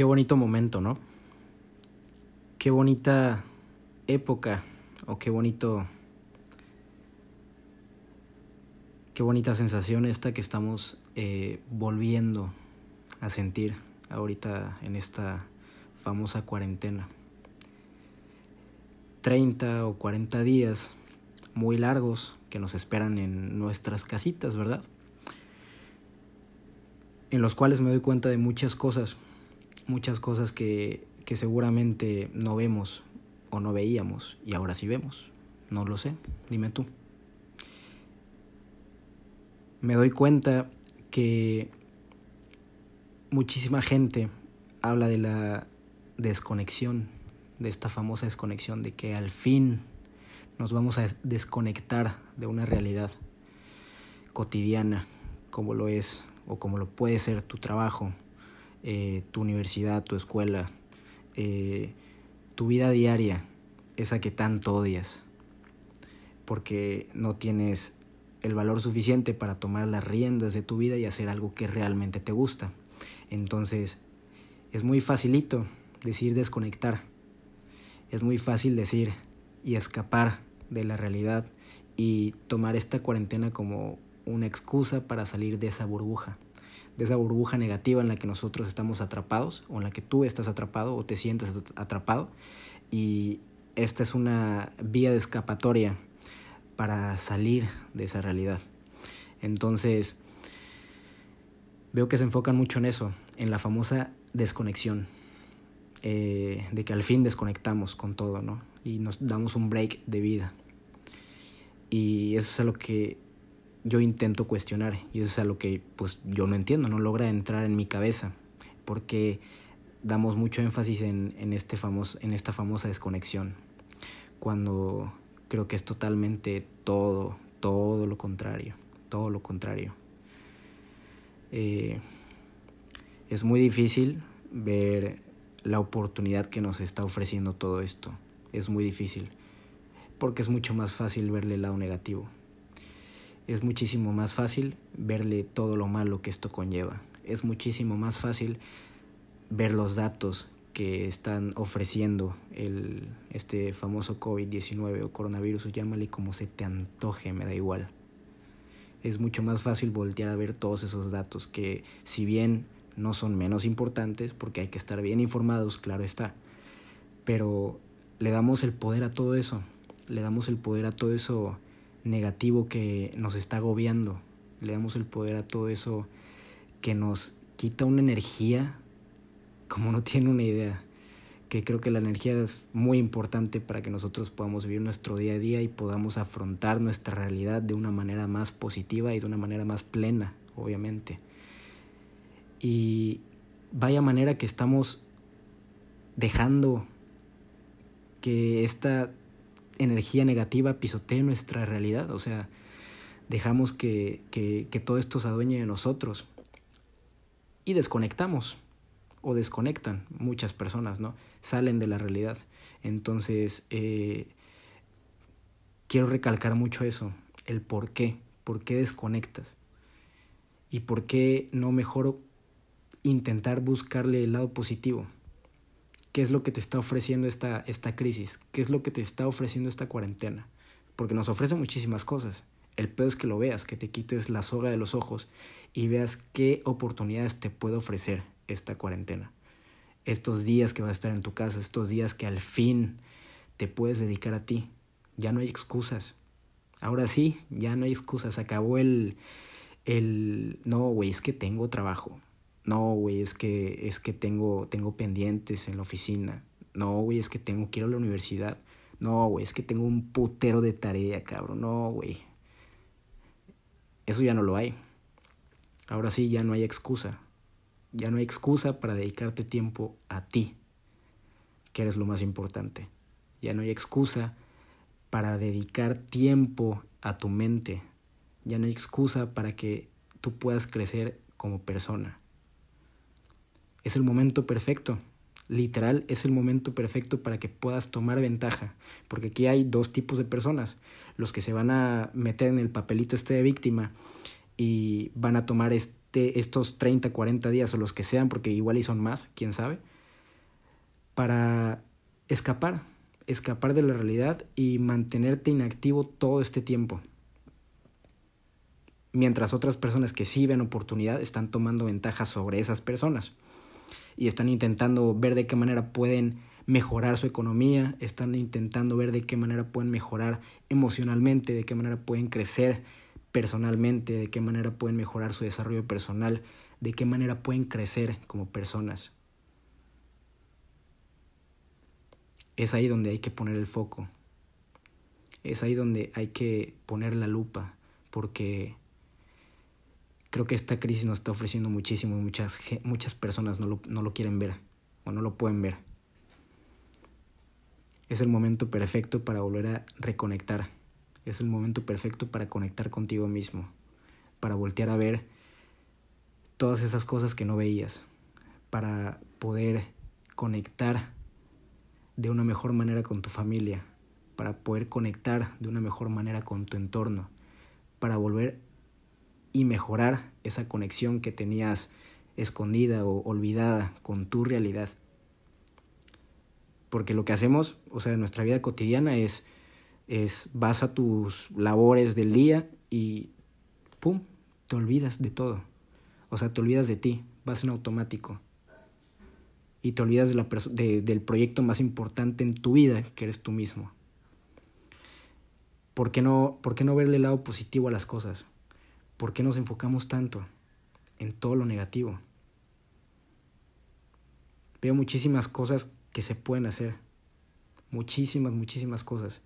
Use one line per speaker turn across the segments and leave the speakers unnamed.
Qué bonito momento, ¿no? Qué bonita época o qué bonito... Qué bonita sensación esta que estamos eh, volviendo a sentir ahorita en esta famosa cuarentena. 30 o 40 días muy largos que nos esperan en nuestras casitas, ¿verdad? En los cuales me doy cuenta de muchas cosas, muchas cosas que, que seguramente no vemos o no veíamos y ahora sí vemos. No lo sé, dime tú. Me doy cuenta que muchísima gente habla de la desconexión, de esta famosa desconexión, de que al fin nos vamos a desconectar de una realidad cotidiana, como lo es o como lo puede ser tu trabajo, eh, tu universidad, tu escuela, eh, tu vida diaria, esa que tanto odias, porque no tienes el valor suficiente para tomar las riendas de tu vida y hacer algo que realmente te gusta. Entonces, es muy facilito decir desconectar. Es muy fácil decir y escapar de la realidad y tomar esta cuarentena como una excusa para salir de esa burbuja, esa burbuja negativa en la que nosotros estamos atrapados o en la que tú estás atrapado o te sientes atrapado y esta es una vía de escapatoria para salir de esa realidad. Entonces, veo que se enfocan mucho en eso, en la famosa desconexión, eh, de que al fin desconectamos con todo, ¿no? Y nos damos un break de vida. Y eso es a lo que yo intento cuestionar y eso es a lo que pues yo no entiendo, no logra entrar en mi cabeza, porque damos mucho énfasis en, en, este famoso, en esta famosa desconexión, cuando creo que es totalmente todo, todo lo contrario, todo lo contrario. Eh, es muy difícil ver la oportunidad que nos está ofreciendo todo esto. Es muy difícil porque es mucho más fácil verle el lado negativo. Es muchísimo más fácil verle todo lo malo que esto conlleva. Es muchísimo más fácil ver los datos que están ofreciendo el, este famoso COVID-19 o coronavirus, llámale como se te antoje, me da igual. Es mucho más fácil voltear a ver todos esos datos que si bien no son menos importantes, porque hay que estar bien informados, claro está, pero le damos el poder a todo eso, le damos el poder a todo eso negativo que nos está agobiando, le damos el poder a todo eso que nos quita una energía como no tiene una idea, que creo que la energía es muy importante para que nosotros podamos vivir nuestro día a día y podamos afrontar nuestra realidad de una manera más positiva y de una manera más plena, obviamente. Y vaya manera que estamos dejando que esta energía negativa pisotee nuestra realidad, o sea, dejamos que, que, todo esto se adueñe de nosotros y desconectamos o desconectan muchas personas, ¿no? Salen de la realidad. Entonces, eh, quiero recalcar mucho eso, el por qué, por qué desconectas y por qué no mejor intentar buscarle el lado positivo. ¿Qué es lo que te está ofreciendo esta, esta crisis? ¿Qué es lo que te está ofreciendo esta cuarentena? Porque nos ofrece muchísimas cosas. El pedo es que lo veas, que te quites la soga de los ojos y veas qué oportunidades te puede ofrecer esta cuarentena. Estos días que vas a estar en tu casa, estos días que al fin te puedes dedicar a ti. Ya no hay excusas. Ahora sí, ya no hay excusas. Acabó el, el no, güey, es que tengo trabajo. No, güey, es que, es que tengo, tengo pendientes en la oficina. No, güey, es que tengo que ir a la universidad. No, güey, es que tengo un putero de tarea, cabrón. No, güey. Eso ya no lo hay. Ahora sí, ya no hay excusa. Ya no hay excusa para dedicarte tiempo a ti, que eres lo más importante. Ya no hay excusa para dedicar tiempo a tu mente. Ya no hay excusa para que tú puedas crecer como persona. Es el momento perfecto. Literal, es el momento perfecto para que puedas tomar ventaja. Porque aquí hay dos tipos de personas. Los que se van a meter en el papelito este de víctima y van a tomar este, estos 30, 40 días o los que sean, porque igual y son más, quién sabe, para escapar, escapar de la realidad y mantenerte inactivo todo este tiempo. Mientras otras personas que sí ven oportunidad están tomando ventaja sobre esas personas y están intentando ver de qué manera pueden mejorar su economía, están intentando ver de qué manera pueden mejorar emocionalmente, de qué manera pueden crecer personalmente, de qué manera pueden mejorar su desarrollo personal, de qué manera pueden crecer como personas. Es ahí donde hay que poner el foco. Es ahí donde hay que poner la lupa, porque creo que esta crisis nos está ofreciendo muchísimo y muchas, muchas personas no lo, no lo quieren ver o no lo pueden ver. Es el momento perfecto para volver a reconectar es el momento perfecto para conectar contigo mismo, para voltear a ver todas esas cosas que no veías, para poder conectar de una mejor manera con tu familia, para poder conectar de una mejor manera con tu entorno, para volver y mejorar esa conexión que tenías escondida o olvidada con tu realidad. Porque lo que hacemos, o sea, en nuestra vida cotidiana es es vas a tus labores del día y ¡pum! te olvidas de todo. O sea, te olvidas de ti, vas en automático. Y te olvidas de la de, del proyecto más importante en tu vida, que eres tú mismo. ¿Por qué, no, ¿Por qué no verle el lado positivo a las cosas? ¿Por qué nos enfocamos tanto en todo lo negativo? Veo muchísimas cosas que se pueden hacer. Muchísimas, muchísimas cosas.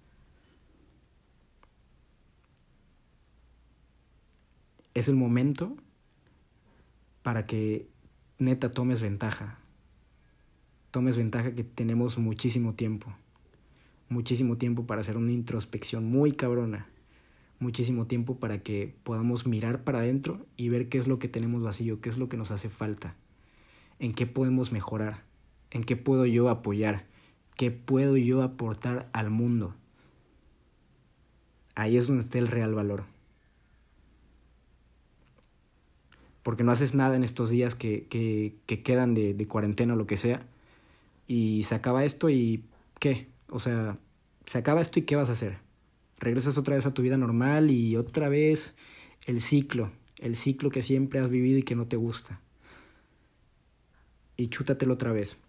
es el momento para que neta tomes ventaja. Tomes ventaja que tenemos muchísimo tiempo. Muchísimo tiempo para hacer una introspección muy cabrona. Muchísimo tiempo para que podamos mirar para adentro y ver qué es lo que tenemos vacío, qué es lo que nos hace falta, en qué podemos mejorar, en qué puedo yo apoyar, qué puedo yo aportar al mundo. Ahí es donde está el real valor. porque no haces nada en estos días que, que, que quedan de, de, cuarentena o lo que sea, y se acaba esto y ¿qué? O sea, se acaba esto y ¿qué vas a hacer? Regresas otra vez a tu vida normal y otra vez el ciclo, el ciclo que siempre has vivido y que no te gusta. Y chútatelo otra vez.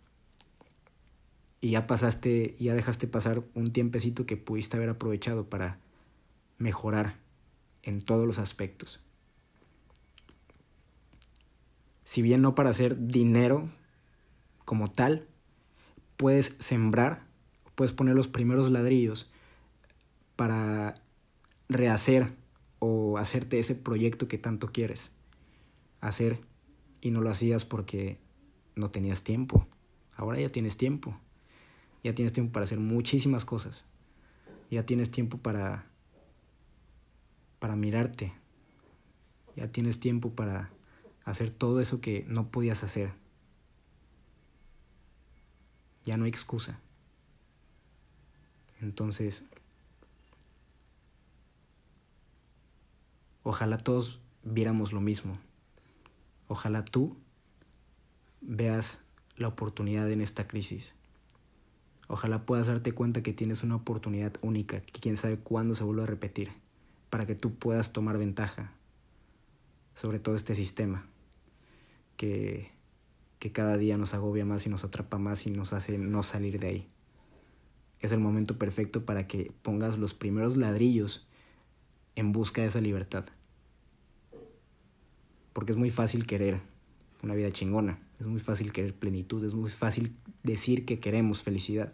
Y ya pasaste, ya dejaste pasar un tiempecito que pudiste haber aprovechado para mejorar en todos los aspectos si bien no para hacer dinero como tal, puedes sembrar, puedes poner los primeros ladrillos para rehacer o hacerte ese proyecto que tanto quieres hacer y no lo hacías porque no tenías tiempo. Ahora ya tienes tiempo. Ya tienes tiempo para hacer muchísimas cosas. Ya tienes tiempo para para mirarte. Ya tienes tiempo para hacer todo eso que no podías hacer. Ya no hay excusa. Entonces, ojalá todos viéramos lo mismo. Ojalá tú veas la oportunidad en esta crisis. Ojalá puedas darte cuenta que tienes una oportunidad única, que quién sabe cuándo se vuelva a repetir, para que tú puedas tomar ventaja sobre todo este sistema que, que cada día nos agobia más y nos atrapa más y nos hace no salir de ahí. Es el momento perfecto para que pongas los primeros ladrillos en busca de esa libertad. Porque es muy fácil querer una vida chingona, es muy fácil querer plenitud, es muy fácil decir que queremos felicidad,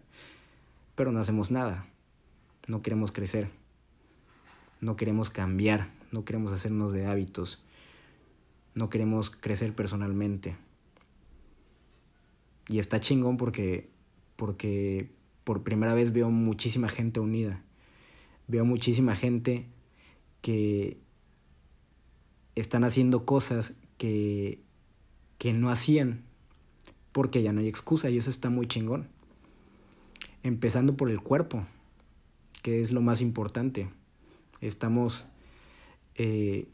pero no hacemos nada, no queremos crecer, no queremos cambiar, no queremos hacernos de hábitos, no queremos crecer personalmente. Y está chingón porque, porque por primera vez veo muchísima gente unida. Veo muchísima gente que están haciendo cosas que, que no hacían porque ya no hay excusa y eso está muy chingón. Empezando por el cuerpo, que es lo más importante. Estamos eh,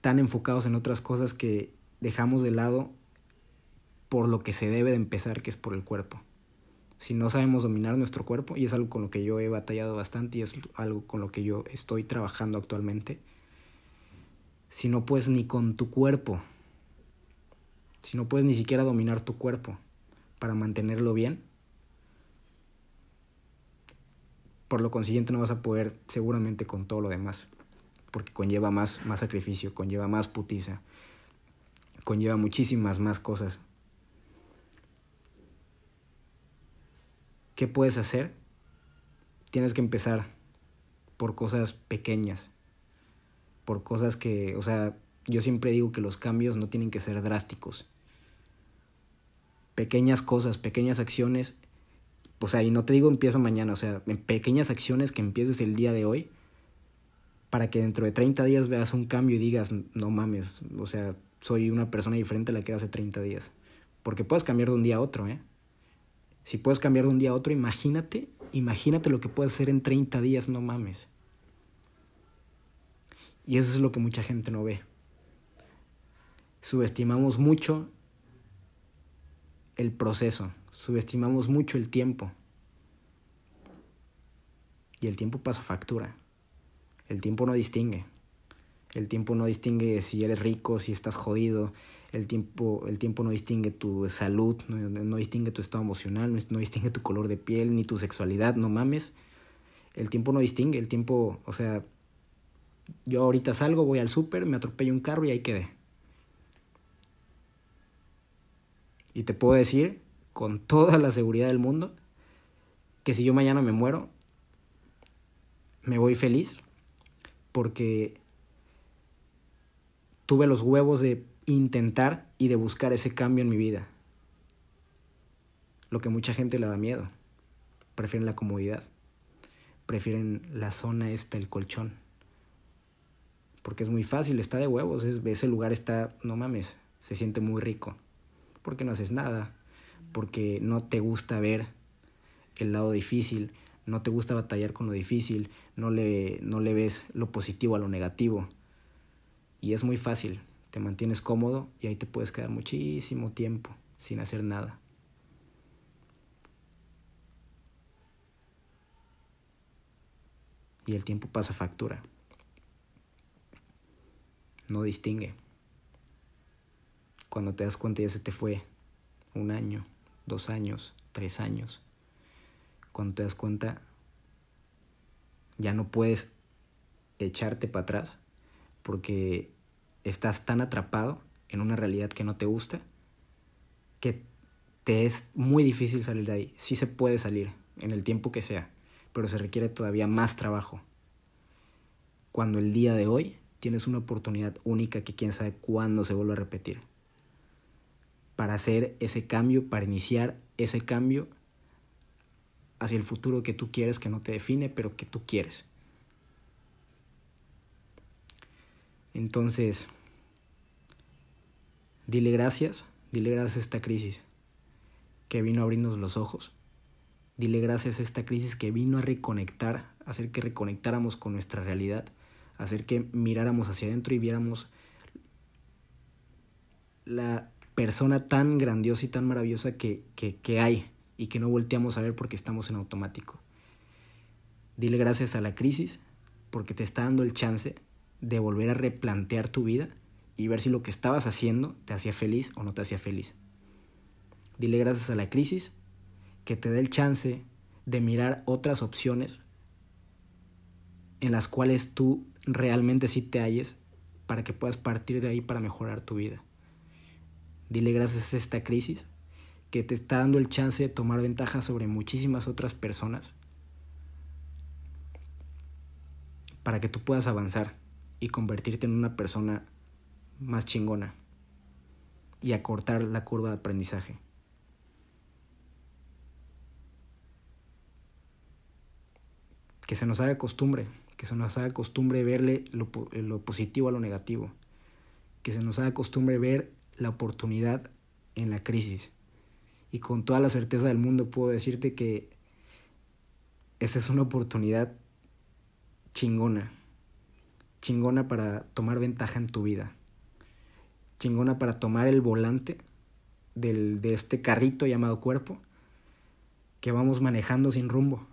tan enfocados en otras cosas que dejamos de lado por lo que se debe de empezar, que es por el cuerpo. Si no sabemos dominar nuestro cuerpo, y es algo con lo que yo he batallado bastante y es algo con lo que yo estoy trabajando actualmente, si no puedes ni con tu cuerpo, si no puedes ni siquiera dominar tu cuerpo para mantenerlo bien, por lo consiguiente no vas a poder seguramente con todo lo demás, porque conlleva más, más sacrificio, conlleva más putiza, conlleva muchísimas más cosas. ¿Qué puedes hacer? Tienes que empezar por cosas pequeñas, por cosas que, o sea, yo siempre digo que los cambios no tienen que ser drásticos. Pequeñas cosas, pequeñas acciones, o sea, y no te digo empieza mañana, o sea, pequeñas acciones que empieces el día de hoy para que dentro de 30 días veas un cambio y digas, no mames, o sea, soy una persona diferente a la que era hace 30 días. Porque puedes cambiar de un día a otro, ¿eh? Si puedes cambiar de un día a otro, imagínate, imagínate lo que puedes hacer en 30 días, no mames. Y eso es lo que mucha gente no ve. Subestimamos mucho el proceso, subestimamos mucho el tiempo. Y el tiempo pasa factura. El tiempo no distingue. El tiempo no distingue si eres rico, si estás jodido. El tiempo, el tiempo no distingue tu salud, no, distingue tu estado emocional, no, no distingue tu color de piel, ni tu sexualidad, no mames. El tiempo no distingue, el tiempo, o sea, yo ahorita salgo, voy al súper, me atropello un carro y ahí quedé. Y te puedo decir con toda la seguridad del mundo que si yo mañana me muero, me voy feliz porque tuve los huevos de intentar y de buscar ese cambio en mi vida. Lo que mucha gente le da miedo. Prefieren la comodidad. Prefieren la zona esta, el colchón porque es muy fácil, está de huevos, ese lugar está, no mames, se siente muy rico, porque no haces nada, porque no te gusta ver el lado difícil, no te gusta batallar con lo difícil, no le, no le ves lo positivo a lo negativo. Y es muy fácil, te mantienes cómodo y ahí te puedes quedar muchísimo tiempo sin hacer nada. Y el tiempo pasa factura no distingue. Cuando te das cuenta ya se te fue un año, dos años, tres años. Cuando te das cuenta ya no puedes echarte para atrás porque estás tan atrapado en una realidad que no te gusta que te es muy difícil salir de ahí. Sí se puede salir en el tiempo que sea, pero se requiere todavía más trabajo. Cuando el día de hoy tienes una oportunidad única que quién sabe cuándo se vuelva a repetir. Para hacer ese cambio, para iniciar ese cambio hacia el futuro que tú quieres, que no te define, pero que tú quieres. Entonces, dile gracias, dile gracias a esta crisis que vino a abrirnos los ojos. Dile gracias a esta crisis que vino a reconectar, a hacer que reconectáramos con nuestra realidad hacer que miráramos hacia adentro y viéramos la persona tan grandiosa y tan maravillosa que, que, hay y que no volteamos a ver porque estamos en automático. Dile gracias a la crisis porque te está dando el chance de volver a replantear tu vida y ver si lo que estabas haciendo te hacía feliz o no te hacía feliz. Dile gracias a la crisis que te dé el chance de mirar otras opciones en las cuales tú realmente sí te halles para que puedas partir de ahí para mejorar tu vida. Dile gracias a esta crisis que te está dando el chance de tomar ventaja sobre muchísimas otras personas para que tú puedas avanzar y convertirte en una persona más chingona y acortar la curva de aprendizaje. Que se nos haga costumbre que se nos haga costumbre verle lo, lo positivo a lo negativo, que se nos haga costumbre ver la oportunidad en la crisis. Y con toda la certeza del mundo puedo decirte que esa es una oportunidad chingona, chingona para tomar ventaja en tu vida. chingona para tomar el volante del, de este carrito llamado cuerpo que vamos manejando sin rumbo.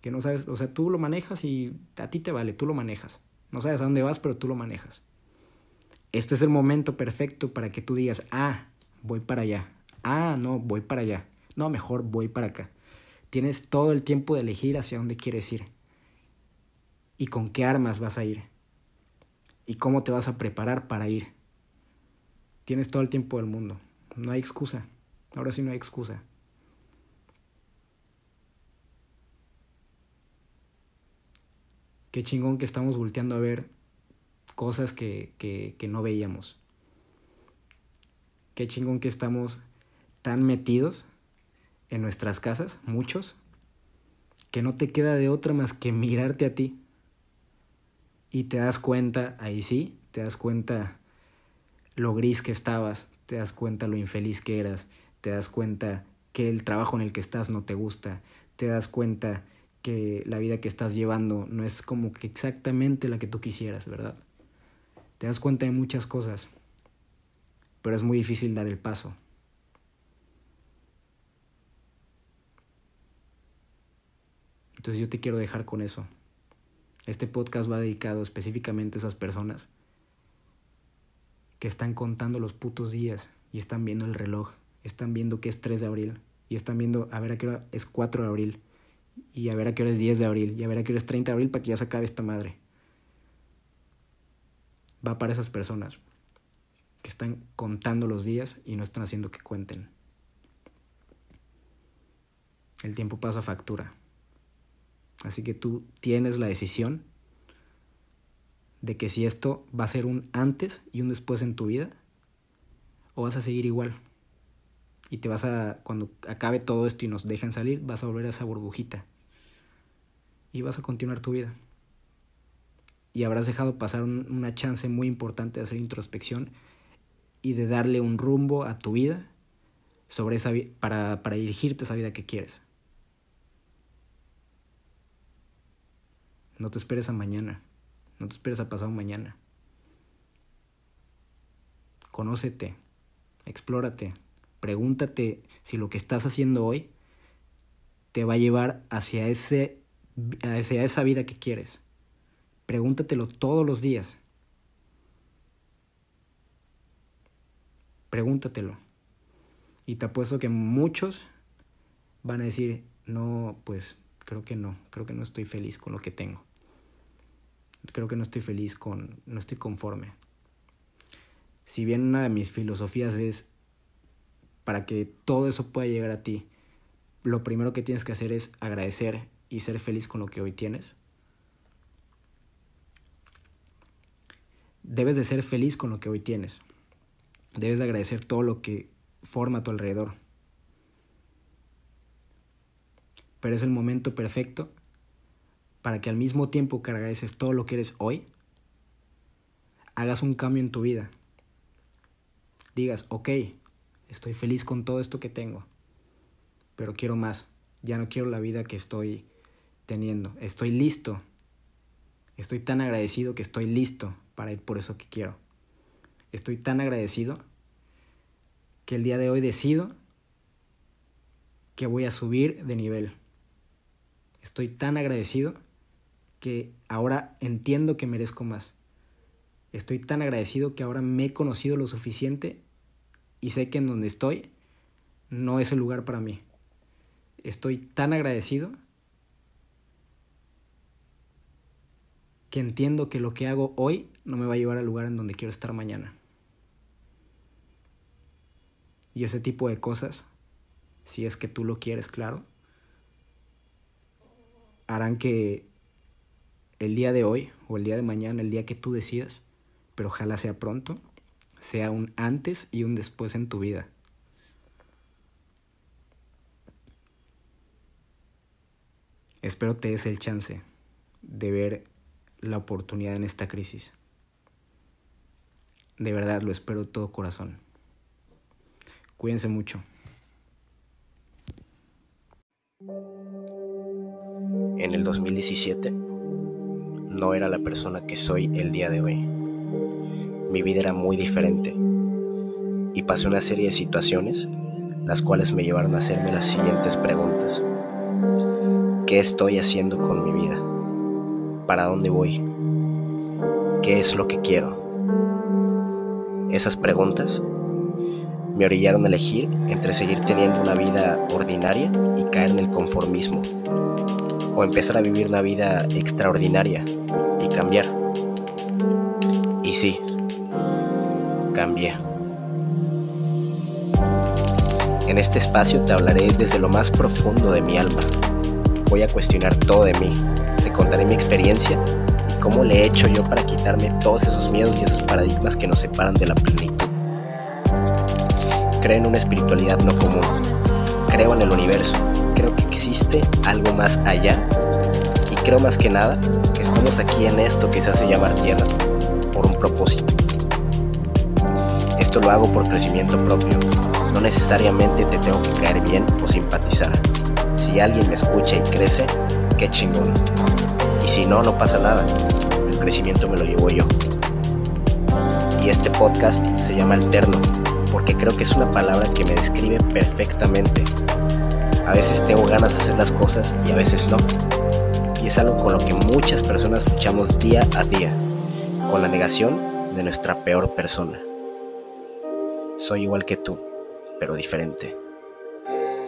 Que no sabes, o sea, tú lo manejas y a ti te vale, tú lo manejas. No sabes a dónde vas, pero tú lo manejas. Este es el momento perfecto para que tú digas, ah, voy para allá. Ah, no, voy para allá. No, mejor voy para acá. Tienes todo el tiempo de elegir hacia dónde quieres ir. Y con qué armas vas a ir. Y cómo te vas a preparar para ir. Tienes todo el tiempo del mundo. No hay excusa. Ahora sí no hay excusa. Qué chingón que estamos volteando a ver cosas que, que, que no veíamos. Qué chingón que estamos tan metidos en nuestras casas, muchos, que no te queda de otra más que mirarte a ti. Y te das cuenta, ahí sí, te das cuenta lo gris que estabas, te das cuenta lo infeliz que eras, te das cuenta que el trabajo en el que estás no te gusta, te das cuenta que la vida que estás llevando no es como que exactamente la que tú quisieras, ¿verdad? Te das cuenta de muchas cosas, pero es muy difícil dar el paso. Entonces yo te quiero dejar con eso. Este podcast va dedicado específicamente a esas personas que están contando los putos días y están viendo el reloj, están viendo que es 3 de abril y están viendo a ver a qué hora es 4 de abril y a ver a qué hora es 10 de abril y a ver a qué hora es 30 de abril para que ya se acabe esta madre. Va para esas personas que están contando los días y no están haciendo que cuenten. El tiempo pasa factura. Así que tú tienes la decisión de que si esto va a ser un antes y un después en tu vida, o vas a seguir igual. Y te vas a, cuando acabe todo esto y nos dejen salir, vas a volver a esa burbujita. Y vas a continuar tu vida. Y habrás dejado pasar una chance muy importante de hacer introspección y de darle un rumbo a tu vida sobre esa, para, para dirigirte a esa vida que quieres. No te esperes a mañana. No te esperes a pasado mañana. Conócete. Explórate. Pregúntate si lo que estás haciendo hoy te va a llevar hacia, ese, hacia esa vida que quieres. Pregúntatelo todos los días. Pregúntatelo. Y te apuesto que muchos van a decir, no, pues creo que no, creo que no estoy feliz con lo que tengo creo que no estoy feliz con, no estoy conforme. Si bien una de mis filosofías es para que todo eso pueda llegar a ti, lo primero que tienes que hacer es agradecer y ser feliz con lo que hoy tienes. Debes de ser feliz con lo que hoy tienes. Debes de agradecer todo lo que forma a tu alrededor. Pero es el momento perfecto para que al mismo tiempo que agradeces todo lo que eres hoy, hagas un cambio en tu vida. Digas, ok, estoy feliz con todo esto que tengo, pero quiero más. Ya no quiero la vida que estoy teniendo. Estoy listo. Estoy tan agradecido que estoy listo para ir por eso que quiero. Estoy tan agradecido que el día de hoy decido que voy a subir de nivel. Estoy tan agradecido que ahora entiendo que merezco más. Estoy tan agradecido que ahora me he conocido lo suficiente y sé que en donde estoy no es el lugar para mí. Estoy tan agradecido que entiendo que lo que hago hoy no me va a llevar al lugar en donde quiero estar mañana. Y ese tipo de cosas, si es que tú lo quieres, claro, harán que el día de hoy o el día de mañana, el día que tú decidas, pero ojalá sea pronto, sea un antes y un después en tu vida. Espero te des el chance de ver la oportunidad en esta crisis. De verdad lo espero todo corazón. Cuídense mucho.
En el 2017 no era la persona que soy el día de hoy. Mi vida era muy diferente y pasé una serie de situaciones las cuales me llevaron a hacerme las siguientes preguntas. ¿Qué estoy haciendo con mi vida? ¿Para dónde voy? ¿Qué es lo que quiero? Esas preguntas me orillaron a elegir entre seguir teniendo una vida ordinaria y caer en el conformismo, o empezar a vivir una vida extraordinaria y cambiar. Y sí, En este espacio te hablaré desde lo más profundo de mi alma. Voy a cuestionar todo de mí, te contaré mi experiencia y cómo le he hecho yo para quitarme todos esos miedos y esos paradigmas que nos separan de la plenitud. Creo en una espiritualidad no común. Creo en el universo. Creo que existe algo más allá. Y creo más que nada que estamos aquí en esto que se hace llamar tierra por un propósito. Esto lo hago por crecimiento propio. No necesariamente te tengo que caer bien o simpatizar. Si alguien me escucha y crece, qué chingón. Y si no, no pasa nada. El crecimiento me lo llevo yo. Y este podcast se llama Alterno porque creo que es una palabra que me describe perfectamente. A veces tengo ganas de hacer las cosas y a veces no. Y es algo con lo que muchas personas luchamos día a día, con la negación de nuestra peor persona. Soy igual que tú, pero diferente.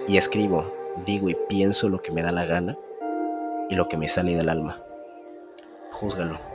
Y escribo, digo y pienso lo que me da la gana y lo que me sale del alma. Júzgalo.